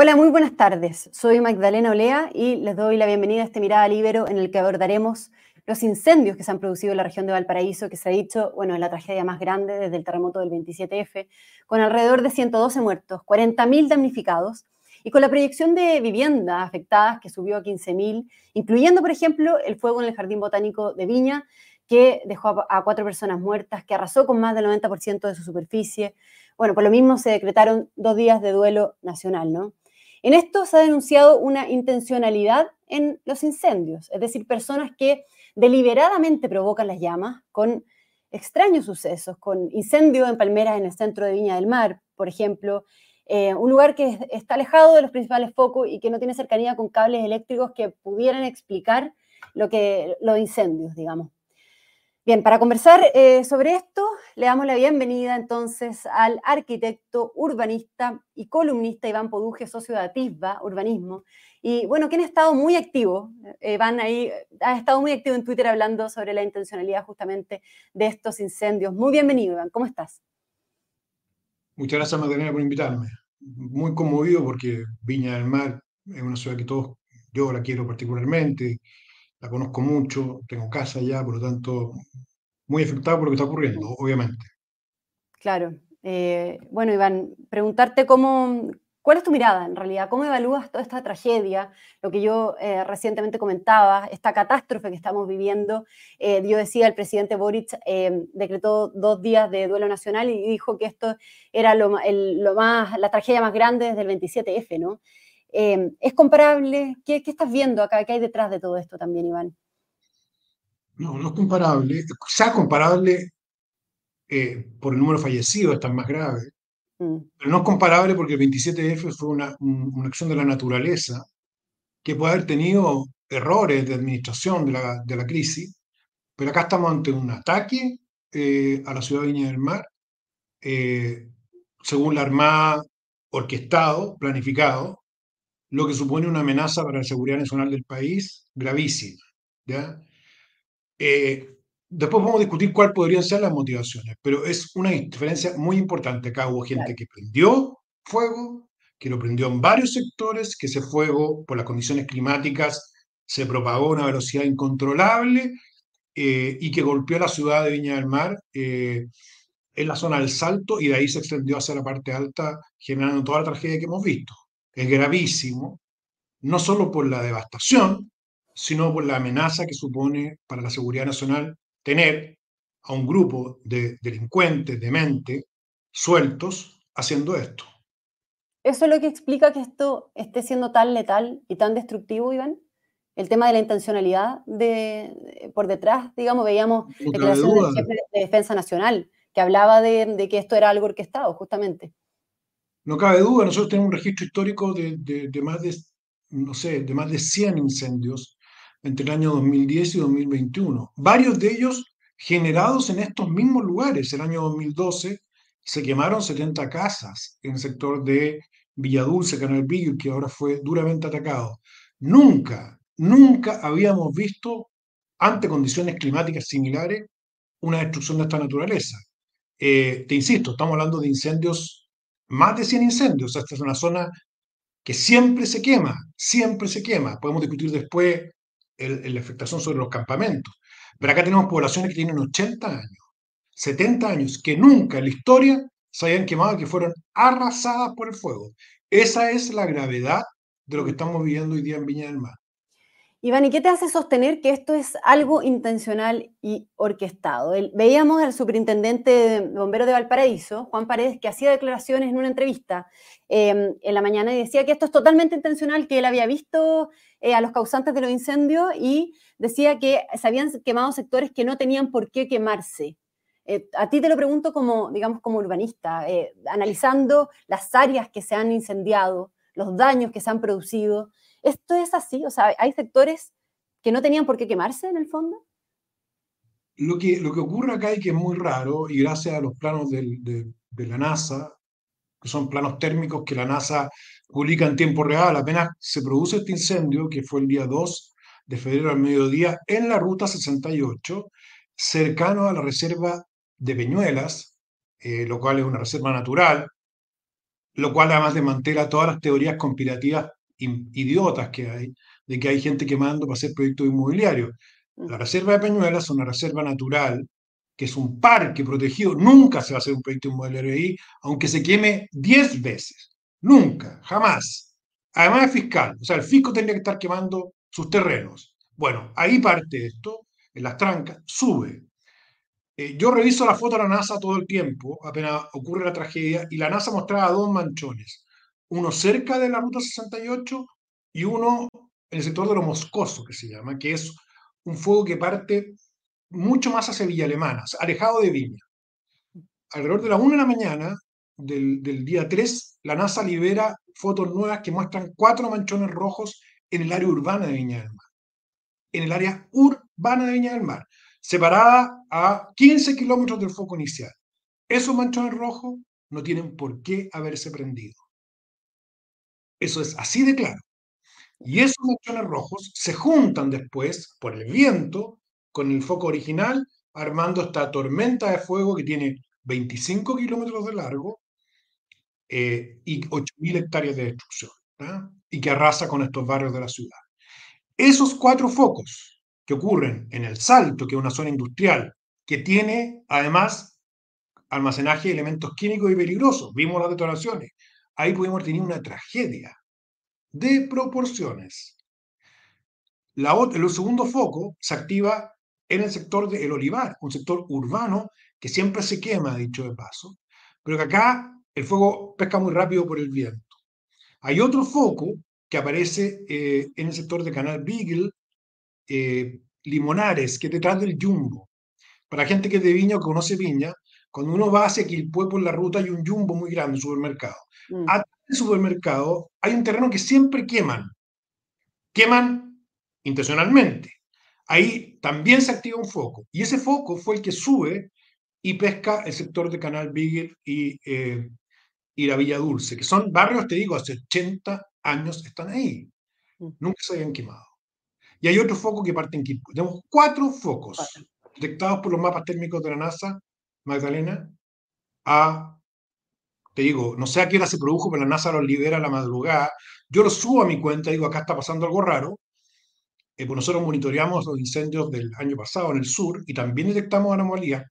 Hola, muy buenas tardes. Soy Magdalena Olea y les doy la bienvenida a este Mirada Libero en el que abordaremos los incendios que se han producido en la región de Valparaíso, que se ha dicho, bueno, es la tragedia más grande desde el terremoto del 27F, con alrededor de 112 muertos, 40.000 damnificados y con la proyección de viviendas afectadas que subió a 15.000, incluyendo, por ejemplo, el fuego en el Jardín Botánico de Viña, que dejó a cuatro personas muertas, que arrasó con más del 90% de su superficie. Bueno, por lo mismo se decretaron dos días de duelo nacional, ¿no? En esto se ha denunciado una intencionalidad en los incendios, es decir, personas que deliberadamente provocan las llamas con extraños sucesos, con incendios en palmeras en el centro de Viña del Mar, por ejemplo, eh, un lugar que está alejado de los principales focos y que no tiene cercanía con cables eléctricos que pudieran explicar lo que, los incendios, digamos. Bien, para conversar eh, sobre esto, le damos la bienvenida entonces al arquitecto, urbanista y columnista Iván Poduje, socio de Atisba Urbanismo. Y bueno, quien ha estado muy activo, eh, Iván ahí ha estado muy activo en Twitter hablando sobre la intencionalidad justamente de estos incendios. Muy bienvenido, Iván, ¿cómo estás? Muchas gracias, Magdalena, por invitarme. Muy conmovido porque Viña del Mar es una ciudad que todos, yo la quiero particularmente, la conozco mucho, tengo casa allá, por lo tanto, muy afectado por lo que está ocurriendo, obviamente. Claro. Eh, bueno, Iván, preguntarte cómo, ¿cuál es tu mirada en realidad? ¿Cómo evalúas toda esta tragedia? Lo que yo eh, recientemente comentaba, esta catástrofe que estamos viviendo. Eh, yo decía, el presidente Boric decretó dos días de duelo nacional y dijo que esto era lo, lo más, la tragedia más grande desde el 27F, ¿no? Em, ¿Es comparable? ¿Qué, estás viendo acá? ¿Qué hay detrás de todo esto también, Iván? No, no es comparable. Quizás comparable eh, por el número fallecido, es tan más grave. Mm. Pero no es comparable porque el 27F fue una, acción de la naturaleza que puede haber tenido errores de administración de la, de la crisis, pero acá estamos ante un ataque eh, a la ciudad de Viña del Mar, eh, según la Armada, orquestado, planificado, lo que supone una amenaza para la seguridad nacional del país gravísima. ¿ya? Eh, después vamos a discutir cuáles podrían ser las motivaciones, pero es una diferencia muy importante. Acá hubo gente que prendió fuego, que lo prendió en varios sectores, que ese fuego, por las condiciones climáticas, se propagó a una velocidad incontrolable eh, y que golpeó la ciudad de Viña del Mar eh, en la zona del Salto y de ahí se extendió hacia la parte alta, generando toda la tragedia que hemos visto es gravísimo, no solo por la devastación, sino por la amenaza que supone para la seguridad nacional tener a un grupo de delincuentes, de mente, sueltos, haciendo esto. ¿Eso es lo que explica que esto esté siendo tan letal y tan destructivo, Iván? El tema de la intencionalidad de, por detrás, digamos, veíamos declaraciones del jefe de Defensa Nacional que hablaba de, de que esto era algo orquestado, justamente. No cabe duda, nosotros tenemos un registro histórico de, más de, no sé, de más de 100 incendios entre el año 2010 y 2021. Varios de ellos generados en estos mismos lugares. El año 2012 se quemaron 70 casas en el sector de Villadulce, Canal Villo, que ahora fue duramente atacado. Nunca, nunca habíamos visto, ante condiciones climáticas similares, una destrucción de esta naturaleza. Eh, te insisto, estamos hablando de incendios más de 100 incendios. Esta es una zona que siempre se quema, siempre se quema. Podemos discutir después la afectación sobre los campamentos. Pero acá tenemos poblaciones que tienen 80 años, 70 años, que nunca en la historia se hayan quemado, que fueron arrasadas por el fuego. Esa es la gravedad de lo que estamos viviendo hoy día en Viña del Mar. Iván, ¿y qué te hace sostener que esto es algo intencional y orquestado? veíamos al superintendente de bomberos de Valparaíso, Juan Paredes, que hacía declaraciones en una entrevista em, en la mañana y decía que esto es totalmente intencional, que él había visto eh, a los causantes de los incendios y decía que se habían quemado sectores que no tenían por qué quemarse. Eh, a ti te lo pregunto como, digamos, como urbanista, eh, analizando las áreas que se han incendiado, los daños que se han producido. ¿Esto es así? O sea, ¿hay sectores que no tenían por qué quemarse en el fondo? Lo que, lo que ocurre acá y que es muy raro, y gracias a los planos de, la NASA, que son planos térmicos que la NASA publica en tiempo real, apenas se produce este incendio, que fue el día 2 de febrero al mediodía, en la ruta 68, cercano a la reserva de Peñuelas, eh, lo cual es una reserva natural, lo cual además desmantela todas las teorías conspirativas idiotas que hay, de que hay gente quemando para hacer proyectos inmobiliarios. La reserva de Peñuelas es una reserva natural, que es un parque protegido. Nunca se va a hacer un proyecto inmobiliario ahí, aunque se queme 10 veces. Nunca, jamás. Además es fiscal, o sea, el fisco tendría que estar quemando sus terrenos. Bueno, ahí parte esto, en las trancas, sube. Eh, yo reviso la foto de la NASA todo el tiempo, apenas ocurre la tragedia, y la NASA mostraba dos manchones, uno cerca de la Ruta 68 y uno en el sector de lo moscoso, que se llama, que es un fuego que parte mucho más hacia Villa Alemana, alejado de Viña. Alrededor de la 1 de la mañana del, del, día 3, la NASA libera fotos nuevas que muestran cuatro manchones rojos en el área urbana de Viña del Mar. En el área urbana de Viña del Mar, separada a 15 kilómetros del foco inicial. Esos manchones rojos no tienen por qué haberse prendido. Eso es así de claro. Y esos manchones rojos se juntan después por el viento con el foco original, armando esta tormenta de fuego que tiene 25 kilómetros de largo eh, y 8.000 hectáreas de destrucción, y que arrasa con estos barrios de la ciudad. Esos cuatro focos que ocurren en el Salto, que es una zona industrial, que tiene además almacenaje de elementos químicos y peligrosos, vimos las detonaciones, ahí pudimos tener una tragedia de proporciones. La el segundo foco se activa en el sector del olivar, un sector urbano que siempre se quema, dicho de paso, pero que acá el fuego pesca muy rápido por el viento. Hay otro foco que aparece eh, en el sector de Canal Beagle, eh, Limonares, que es detrás del Jumbo. Para gente que es de Viña o conoce Viña, cuando uno va hacia Quilpué por la ruta hay un Jumbo muy grande, un supermercado. Mm. Atrás del supermercado hay un terreno que siempre queman. Queman intencionalmente. Ahí también se activa un foco. Y ese foco fue el que sube y pesca el sector de Canal Beagle y eh, y la Villa Dulce, que son barrios, te digo, hace 80 años están ahí. Mm. Nunca se habían quemado. Y hay otro foco que parte en Quilpue. Tenemos cuatro focos detectados por los mapas térmicos de la NASA, Magdalena, a, te digo, no sé a qué hora se produjo, pero la NASA los libera a la madrugada. Yo los subo a mi cuenta, digo, acá está pasando algo raro. Eh, pues nosotros monitoreamos los incendios del año pasado en el sur y también detectamos anomalías.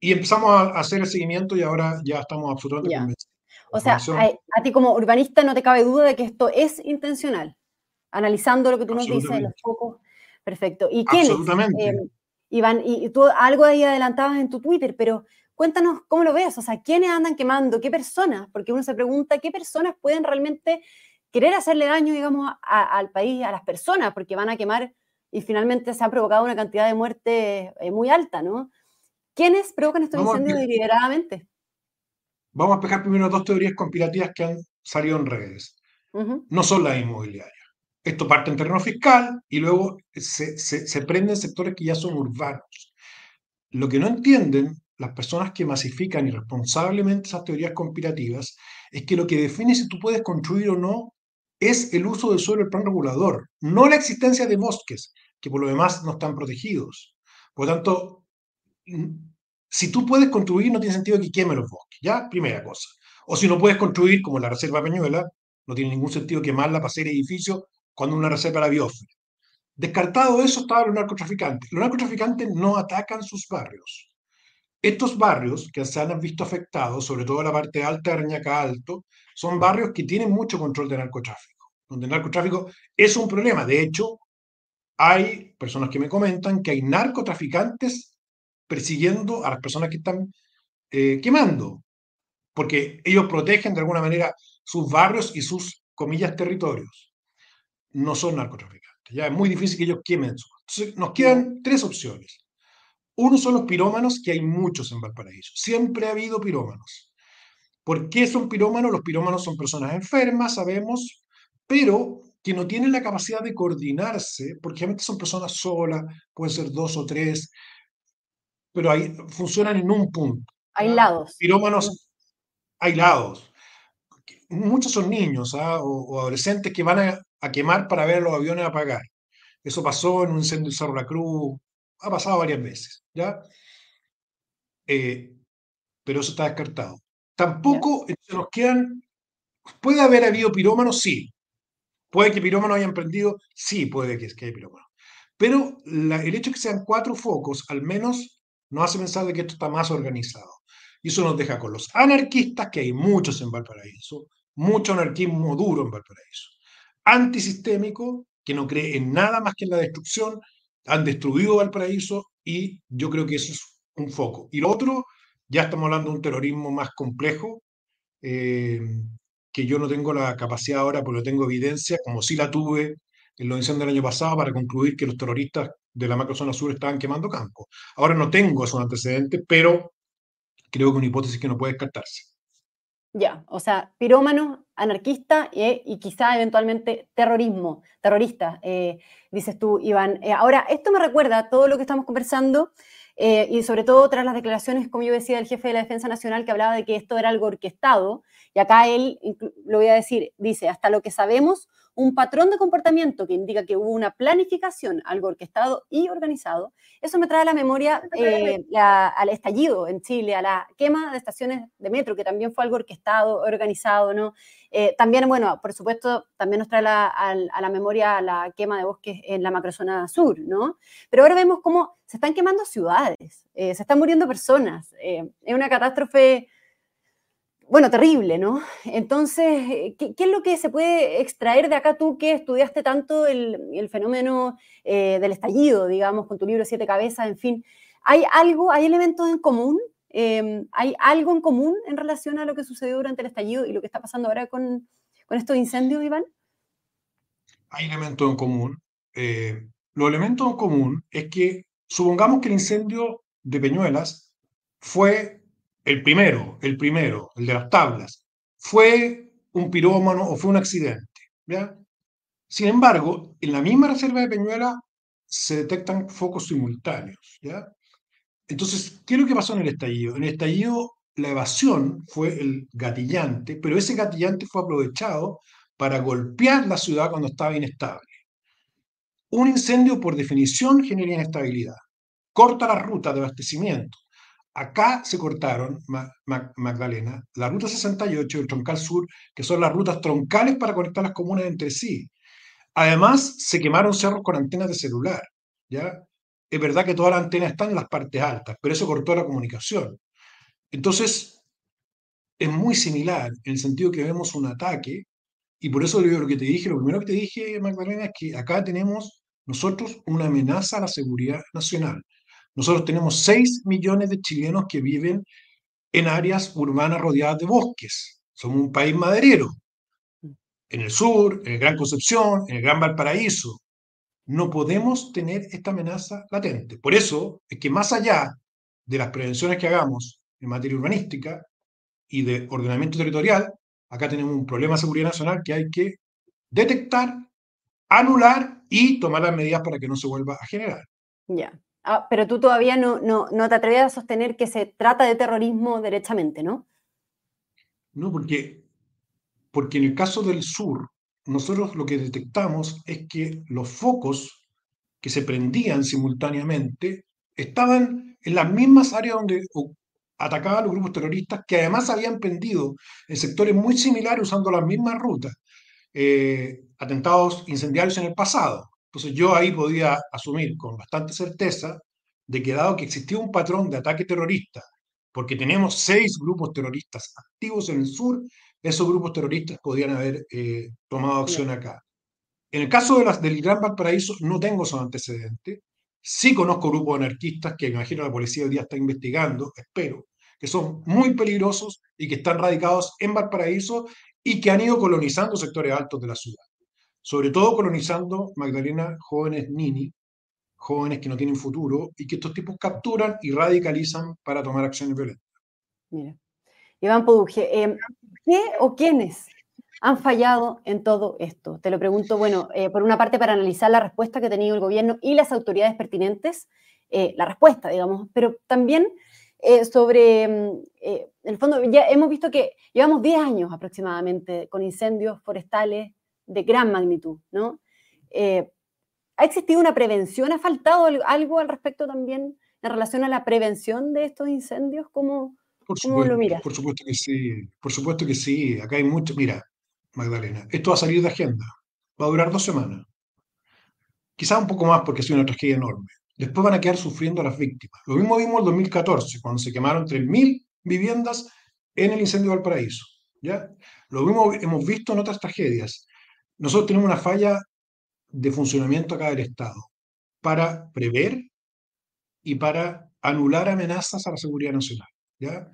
Y empezamos a hacer el seguimiento y ahora ya estamos absolutamente convencidos. O sea, a, ti como urbanista no te cabe duda de que esto es intencional, analizando lo que tú nos dices, los focos. Perfecto. ¿Y quiénes? Absolutamente. Eh, Iván, y tú algo ahí adelantabas en tu Twitter, pero cuéntanos cómo lo ves, o sea, ¿quiénes andan quemando? ¿Qué personas? Porque uno se pregunta, ¿qué personas pueden realmente querer hacerle daño, digamos, al país, a las personas? Porque van a quemar y finalmente se ha provocado una cantidad de muerte eh, muy alta, ¿no? ¿Quiénes provocan estos incendios deliberadamente? Vamos a explicar primero dos teorías conspirativas que han salido en redes. No son las inmobiliarias. Esto parte en terreno fiscal y luego se, se, se prende en sectores que ya son urbanos. Lo que no entienden las personas que masifican irresponsablemente esas teorías conspirativas es que lo que define si tú puedes construir o no es el uso del suelo del plan regulador, no la existencia de bosques, que por lo demás no están protegidos. Por lo tanto, si tú puedes construir, no tiene sentido que queme los bosques, ¿ya? Primera cosa. O si no puedes construir, como la Reserva Peñuela, no tiene ningún sentido quemarla para hacer edificios cuando una reserva la biosfera. Descartado eso, estaban los narcotraficantes. Los narcotraficantes no atacan sus barrios. Estos barrios que se han visto afectados, sobre todo la parte alta de Reñaca Alto, son barrios que tienen mucho control de narcotráfico, donde el narcotráfico es un problema. De hecho, hay personas que me comentan que hay narcotraficantes persiguiendo a las personas que están eh, quemando, porque ellos protegen de alguna manera sus barrios y sus, comillas, territorios. No son narcotraficantes, ya es muy difícil que ellos quemen. Entonces, nos quedan tres opciones. Uno son los pirómanos, que hay muchos en Valparaíso. Siempre ha habido pirómanos. ¿Por qué son pirómanos? Los pirómanos son personas enfermas, sabemos, pero que no tienen la capacidad de coordinarse, porque generalmente son personas solas, pueden ser dos o tres, pero ahí funcionan en un punto. Aislados. Pirómanos aislados. Muchos son niños ¿ah? o, adolescentes que van a, quemar para ver los aviones apagar. Eso pasó en un incendio de Cerro La Cruz, ha pasado varias veces, ¿ya? Eh, pero eso está descartado. Tampoco se nos quedan ¿Puede haber habido pirómanos? Sí. ¿Puede que pirómanos hayan prendido? Sí, puede que, que haya pirómanos. Pero el hecho de que sean cuatro focos, al menos, nos hace pensar de que esto está más organizado. Y eso nos deja con los anarquistas, que hay muchos en Valparaíso, mucho anarquismo duro en Valparaíso. Antisistémico, que no cree en nada más que en la destrucción, han destruido Valparaíso y yo creo que eso es un foco. Y lo otro, ya estamos hablando de un terrorismo más complejo, eh, que yo no tengo la capacidad ahora, porque tengo evidencia, como sí la tuve en los incendios del año pasado, para concluir que los terroristas de la macrozona sur estaban quemando campos. Ahora no tengo esos antecedentes, pero creo que una hipótesis que no puede descartarse. Ya, o sea, pirómano, anarquista y quizá eventualmente terrorismo, terrorista, eh, dices tú, Iván. Eh, ahora, esto me recuerda todo lo que estamos conversando eh, y sobre todo tras las declaraciones, como yo decía, del jefe de la Defensa Nacional que hablaba de que esto era algo orquestado, y acá él, lo voy a decir, dice, hasta lo que sabemos, un patrón de comportamiento que indica que hubo una planificación, algo orquestado y organizado, eso me trae a la memoria eh, al estallido en Chile, a la quema de estaciones de metro, que también fue algo orquestado, organizado, ¿no? Eh, también, bueno, por supuesto, también nos trae a la memoria la quema de bosques en la macrozona sur, ¿no? Pero ahora vemos cómo se están quemando ciudades, eh, se están muriendo personas, es una catástrofe bueno, terrible, ¿no? Entonces, ¿qué, es lo que se puede extraer de acá tú que estudiaste tanto el, fenómeno eh, del estallido, digamos, con tu libro Siete Cabezas, en fin? ¿Hay algo, hay elementos en común? Em, ¿Hay algo en común en relación a lo que sucedió durante el estallido y lo que está pasando ahora con, estos incendios, Iván? Hay elementos en común. Eh, los elementos en común es que supongamos que el incendio de Peñuelas fue el primero, el primero, el de las tablas, fue un pirómano o fue un accidente. Sin embargo, en la misma reserva de Peñuela se detectan focos simultáneos. Entonces, ¿qué es lo que pasó en el estallido? En el estallido la evasión fue el gatillante, pero ese gatillante fue aprovechado para golpear la ciudad cuando estaba inestable. Un incendio, por definición, genera inestabilidad. Corta la ruta de abastecimiento. Acá se cortaron, Magdalena, la ruta 68 y el troncal sur, que son las rutas troncales para conectar las comunas entre sí. Además, se quemaron cerros con antenas de celular. ¿ya? Es verdad que todas las antenas están en las partes altas, pero eso cortó la comunicación. Entonces, es muy similar en el sentido que vemos un ataque, y por eso lo que te dije, lo primero que te dije, Magdalena, es que acá tenemos nosotros una amenaza a la seguridad nacional. Nosotros tenemos 6 millones de chilenos que viven en áreas urbanas rodeadas de bosques. Somos un país maderero. En el sur, en el Gran Concepción, en el Gran Valparaíso. No podemos tener esta amenaza latente. Por eso es que más allá de las prevenciones que hagamos en materia urbanística y de ordenamiento territorial, acá tenemos un problema de seguridad nacional que hay que detectar, anular y tomar las medidas para que no se vuelva a generar. Ya. Ah, pero tú todavía no, no, no, te atreves a sostener que se trata de terrorismo derechamente, ¿no? No, porque, porque en el caso del sur, nosotros lo que detectamos es que los focos que se prendían simultáneamente estaban en las mismas áreas donde atacaban los grupos terroristas, que además habían prendido en sectores muy similares usando las mismas rutas, eh, atentados incendiarios en el pasado. Entonces yo ahí podía asumir con bastante certeza de que dado que existía un patrón de ataque terrorista, porque tenemos seis grupos terroristas activos en el sur, esos grupos terroristas podían haber eh, tomado acción acá. En el caso de las, del Gran Valparaíso no tengo esos antecedentes. Sí conozco grupos anarquistas que imagino la policía hoy día está investigando, espero, que son muy peligrosos y que están radicados en Valparaíso y que han ido colonizando sectores altos de la ciudad sobre todo colonizando, Magdalena, jóvenes nini, jóvenes que no tienen futuro y que estos tipos capturan y radicalizan para tomar acciones violentas. Mira. Iván Poduje, em, ¿qué o quiénes han fallado en todo esto? Te lo pregunto, bueno, eh, por una parte para analizar la respuesta que ha tenido el gobierno y las autoridades pertinentes, eh, la respuesta, digamos, pero también eh, sobre, em, en el fondo, ya hemos visto que llevamos 10 años aproximadamente con incendios forestales de gran magnitud, ¿no? Eh, ¿Ha existido una prevención? ¿Ha faltado algo al respecto también en relación a la prevención de estos incendios? ¿Cómo, por supuesto, lo miras? Por supuesto que sí, por supuesto que sí. Acá hay mucho, mira, Magdalena. Esto va a salir de agenda. Va a durar dos semanas. Quizás un poco más porque ha sido una tragedia enorme. Después van a quedar sufriendo las víctimas. Lo mismo vimos en 2014, cuando se quemaron 3.000 viviendas en el incendio de Valparaíso. ¿ya? Lo mismo hemos visto en otras tragedias. Nosotros tenemos una falla de funcionamiento acá del Estado para prever y para anular amenazas a la seguridad nacional. ¿ya?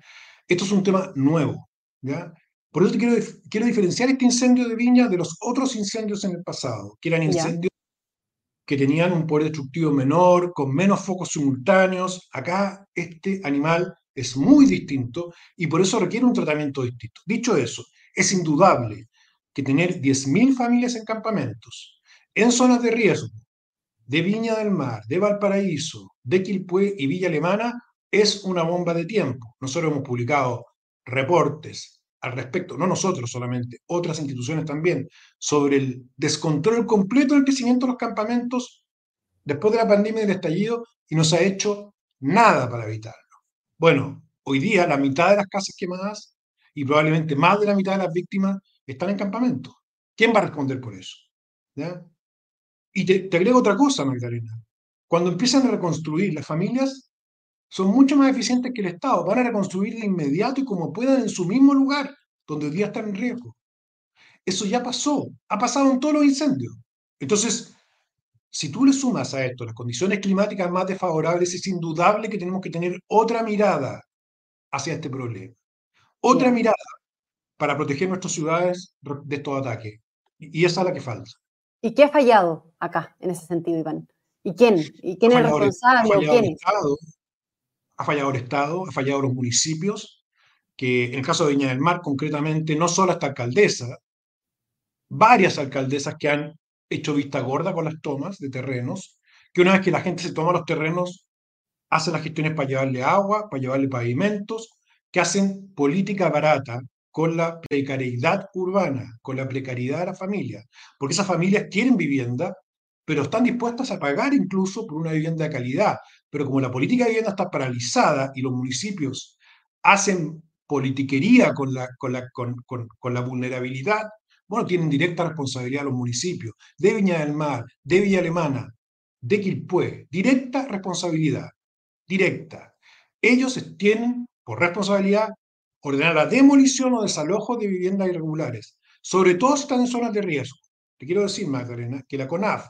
Esto es un tema nuevo. ¿ya? Por eso quiero, quiero diferenciar este incendio de Viña de los otros incendios en el pasado, que eran incendios que tenían un poder destructivo menor, con menos focos simultáneos. Acá este animal es muy distinto y por eso requiere un tratamiento distinto. Dicho eso, es indudable que tener 10.000 familias en campamentos, en zonas de riesgo, de Viña del Mar, de Valparaíso, de Quilpué y Villa Alemana, es una bomba de tiempo. Nosotros hemos publicado reportes al respecto, no nosotros solamente, otras instituciones también, sobre el descontrol completo del crecimiento de los campamentos después de la pandemia y del estallido y no se ha hecho nada para evitarlo. Bueno, hoy día la mitad de las casas quemadas y probablemente más de la mitad de las víctimas están en campamentos. ¿Quién va a responder por eso? Y te, te agrego otra cosa, Magdalena. Cuando empiezan a reconstruir las familias, son mucho más eficientes que el Estado. Van a reconstruir de inmediato y como puedan en su mismo lugar, donde hoy día están en riesgo. Eso ya pasó, ha pasado en todos los incendios. Entonces, si tú le sumas a esto las condiciones climáticas más desfavorables, es indudable que tenemos que tener otra mirada hacia este problema. Otra mirada para proteger nuestras ciudades de estos ataques. Y esa es la que falta. ¿Y qué ha fallado acá en ese sentido, Iván? ¿Y quién? ¿Y quién es responsable? Ha fallado, el Estado, ha fallado el Estado, ha fallado los municipios, que en el caso de Viña del Mar, concretamente, no solo esta alcaldesa, varias alcaldesas que han hecho vista gorda con las tomas de terrenos, que una vez que la gente se toma los terrenos, hace las gestiones para llevarle agua, para llevarle pavimentos, que hacen política barata con la precariedad urbana, con la precariedad de la familia, porque esas familias quieren vivienda, pero están dispuestas a pagar incluso por una vivienda de calidad. Pero como la política de vivienda está paralizada y los municipios hacen politiquería con la, vulnerabilidad, bueno, tienen directa responsabilidad los municipios, de Viña del Mar, de Villa Alemana, de Quilpué, directa responsabilidad, directa. Ellos tienen por responsabilidad ordenar la demolición o desalojo de viviendas irregulares, sobre todo si están en zonas de riesgo. Te quiero decir, Magdalena, que la CONAF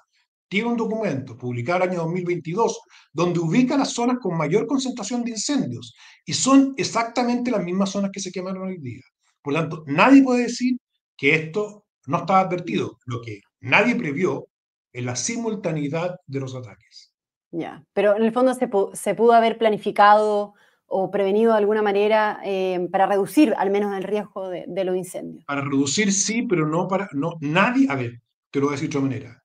tiene un documento publicado el año 2022 donde ubica las zonas con mayor concentración de incendios y son exactamente las mismas zonas que se quemaron hoy día. Por lo tanto, nadie puede decir que esto no estaba advertido. Lo que nadie previó es la simultaneidad de los ataques. Ya, pero en el fondo se, se pudo haber planificado o prevenido de alguna manera eh, para reducir al menos el riesgo de, de, los incendios. Para reducir sí, pero no para, no, nadie, a ver, te lo voy a decir de otra manera.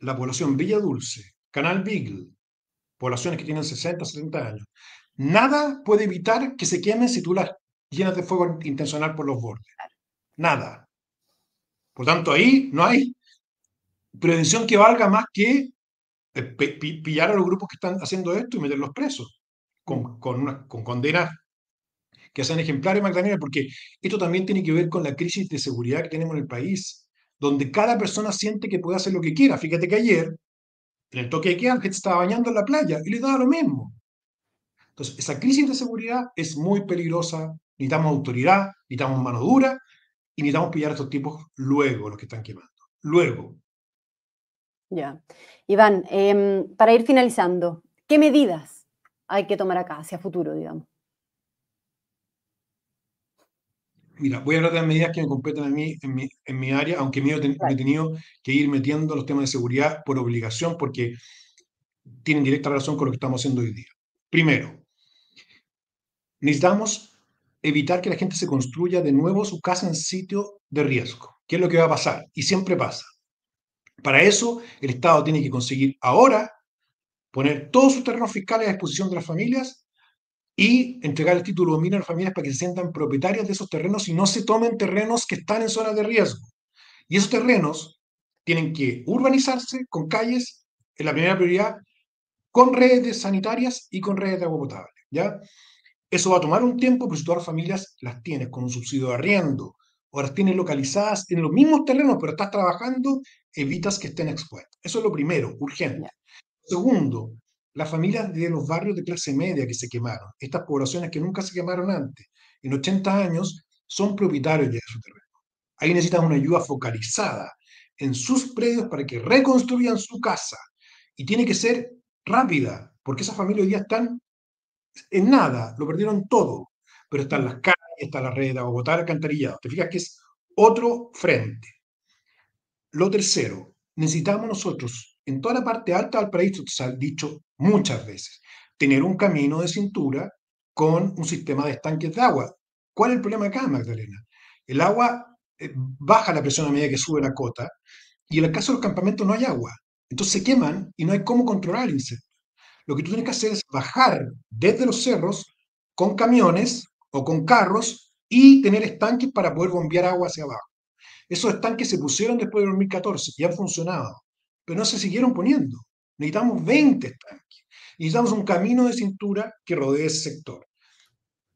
La población Villa Dulce, Canal Beagle, poblaciones que tienen 60, 70 años, nada puede evitar que se quemen si tú las llenas de fuego intencional por los bordes. Nada. Por tanto, ahí no hay prevención que valga más que eh, pillar a los grupos que están haciendo esto y meterlos presos, con, con, una, con condenas que sean ejemplares, Magdalena, porque esto también tiene que ver con la crisis de seguridad que tenemos en el país, donde cada persona siente que puede hacer lo que quiera. Fíjate que ayer, en el toque de queda, gente estaba bañando en la playa y le daba lo mismo. Entonces, esa crisis de seguridad es muy peligrosa. Necesitamos autoridad, necesitamos mano dura y necesitamos pillar a estos tipos luego, los que están quemando. Luego. Ya. Iván, em, para ir finalizando, ¿qué medidas hay que tomar acá hacia futuro, digamos? Mira, voy a hablar de las medidas que me competen a mí en mi, en mi área, aunque me, he tenido que ir metiendo los temas de seguridad por obligación, porque tienen directa relación con lo que estamos haciendo hoy día. Primero, necesitamos evitar que la gente se construya de nuevo su casa en sitio de riesgo, que es lo que va a pasar, y siempre pasa. Para eso, el Estado tiene que conseguir ahora poner todos sus terrenos fiscales a disposición de las familias y entregar el título de dominio a las familias para que se sientan propietarias de esos terrenos y no se tomen terrenos que están en zonas de riesgo. Y esos terrenos tienen que urbanizarse con calles, en la primera prioridad, con redes sanitarias y con redes de agua potable. ¿ya? Eso va a tomar un tiempo, pero si todas las familias las tienes con un subsidio de arriendo o las tienes localizadas en los mismos terrenos, pero estás trabajando, evitas que estén expuestas. Eso es lo primero, urgente. Segundo, las familias de los barrios de clase media que se quemaron, estas poblaciones que nunca se quemaron antes, en 80 años, son propietarios de su terreno. Ahí necesitan una ayuda focalizada en sus predios para que reconstruyan su casa. Y tiene que ser rápida, porque esas familias hoy día están en nada, lo perdieron todo. Pero están las calles, está la red de Bogotá, alcantarillado. Te fijas que es otro frente. Lo tercero, necesitamos nosotros, en toda la parte alta del país, se ha dicho muchas veces, tener un camino de cintura con un sistema de estanques de agua. ¿Cuál es el problema acá, Magdalena? El agua eh, baja la presión a medida que sube la cota y en el caso de los campamentos no hay agua. Entonces se queman y no hay cómo controlar el incendio. Lo que tú tienes que hacer es bajar desde los cerros con camiones o con carros y tener estanques para poder bombear agua hacia abajo. Esos estanques se pusieron después de 2014 y han funcionado, pero no se siguieron poniendo. Necesitamos 20 estanques. Necesitamos un camino de cintura que rodee ese sector.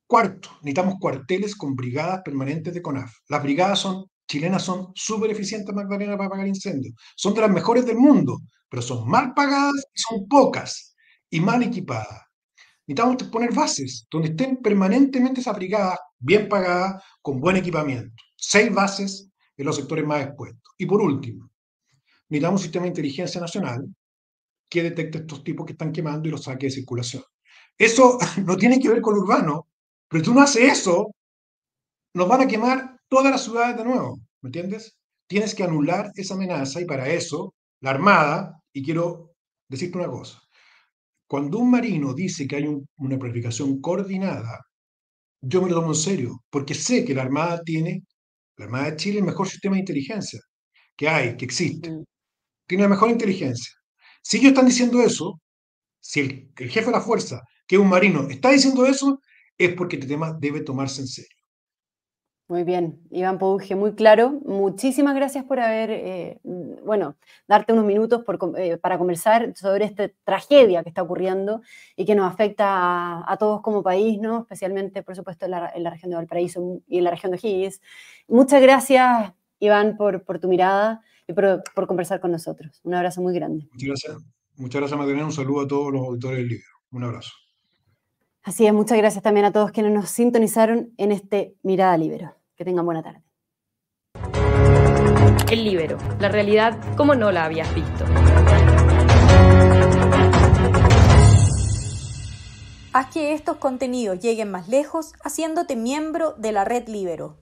Cuarto, necesitamos cuarteles con brigadas permanentes de CONAF. Las brigadas son, chilenas son súper eficientes, Magdalena, para apagar incendios. Son de las mejores del mundo, pero son mal pagadas y son pocas y mal equipadas. Necesitamos poner bases donde estén permanentemente esas brigadas bien pagadas, con buen equipamiento. Seis bases en los sectores más expuestos. Y por último, necesitamos un sistema de inteligencia nacional que detecte estos tipos que están quemando y los saque de circulación. Eso no tiene que ver con urbano, pero tú no haces eso, nos van a quemar todas las ciudades de nuevo, ¿me entiendes? Tienes que anular esa amenaza y para eso la Armada, y quiero decirte una cosa, cuando un marino dice que hay una planificación coordinada, yo me lo tomo en serio, porque sé que la Armada tiene, la Armada de Chile, el mejor sistema de inteligencia que hay, que existe. Tiene la mejor inteligencia. Si ellos están diciendo eso, si el, el jefe de la fuerza, que es un marino, está diciendo eso, es porque este tema debe tomarse en serio. Muy bien, Iván Pouge, muy claro. Muchísimas gracias por haber, eh, bueno, darte unos minutos eh, para conversar sobre esta tragedia que está ocurriendo y que nos afecta a, todos como país, ¿no? especialmente, por supuesto, en la, región de Valparaíso y en la región de O'Higgins. Muchas gracias, Iván, por tu mirada y por, por, conversar con nosotros. Un abrazo muy grande. Muchas gracias, muchas gracias Magdalena. Un saludo a todos los auditores del libro. Un abrazo. Así es, muchas gracias también a todos quienes nos sintonizaron en este Mirada Libero. Que tengan buena tarde. El Libero, la realidad como no la habías visto. Haz que estos contenidos lleguen más lejos haciéndote miembro de la red Libero.